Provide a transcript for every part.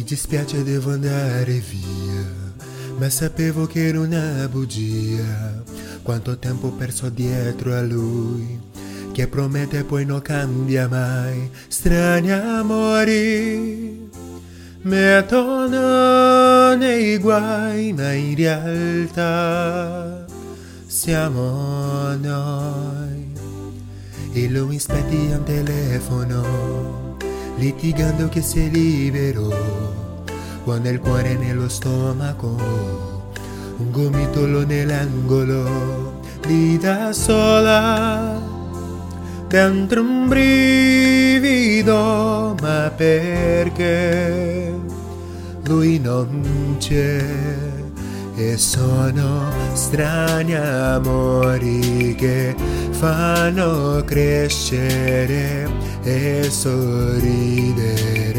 dispiace devo andare via, ma sapevo che era una bugia. Quanto tempo perso dietro a lui, che promette e poi non cambia mai. Strani amori mettono nei guai, ma in realtà siamo noi. E lui a un telefono, litigando che sei libero quando il cuore nello stomaco, un gomitolo nell'angolo, lì da sola, dentro un brivido, ma perché lui non c'è? E sono strani amori che fanno crescere e sorridere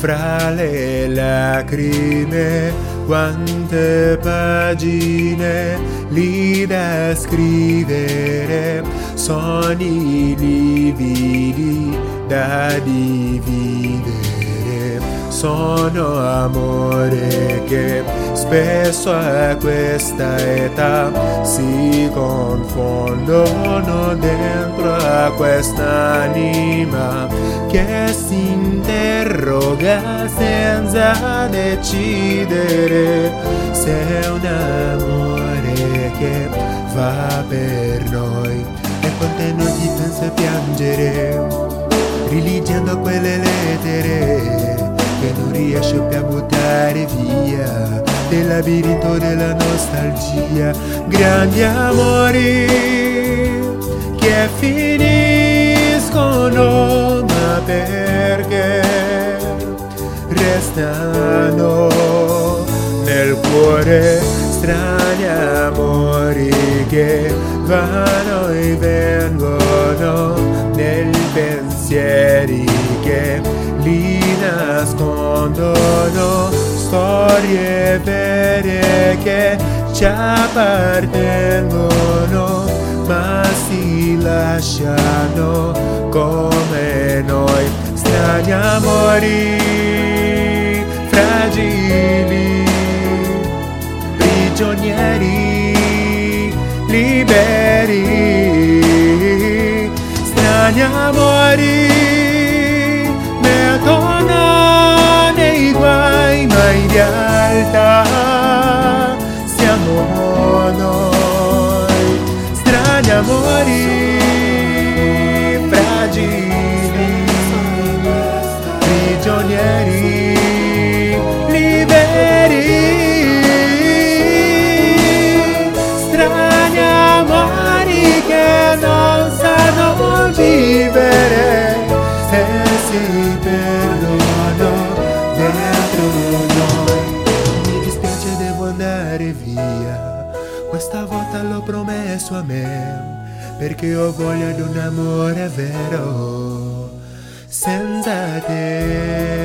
fra le lacrime quante pagine lì da scrivere sogni lividi da dividere sono amore che spesso a questa età si confondono dentro a quest'anima che si interroga senza decidere se è un amore che va per noi. E quante notti pensa piangere rileggendo quelle lettere riesce più a buttare via del labirinto della nostalgia. Grandi amori che finiscono ma perché restano nel cuore strani amori che vanno e vengono storie vere che ci appartengono ma si lasciano come noi. Strani amori fragili prigionieri liberi. Strani amori mettono nei guai ma in realtà siamo noi. Strani amori fragili prigionieri liberi. Strani amori che non sanno vivere e si perdono volta l'ho promesso a me perché ho voglia di un amore vero senza te